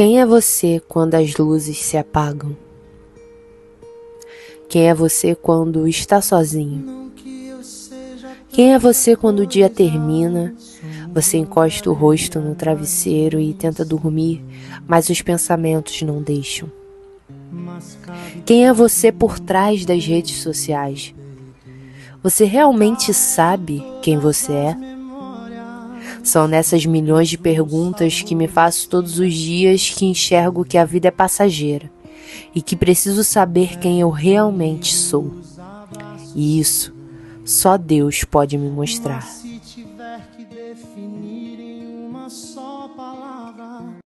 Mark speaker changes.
Speaker 1: Quem é você quando as luzes se apagam? Quem é você quando está sozinho? Quem é você quando o dia termina? Você encosta o rosto no travesseiro e tenta dormir, mas os pensamentos não deixam. Quem é você por trás das redes sociais? Você realmente sabe quem você é? São nessas milhões de perguntas que me faço todos os dias que enxergo que a vida é passageira e que preciso saber quem eu realmente sou. E isso só Deus pode me mostrar. Se tiver que definir em uma só palavra.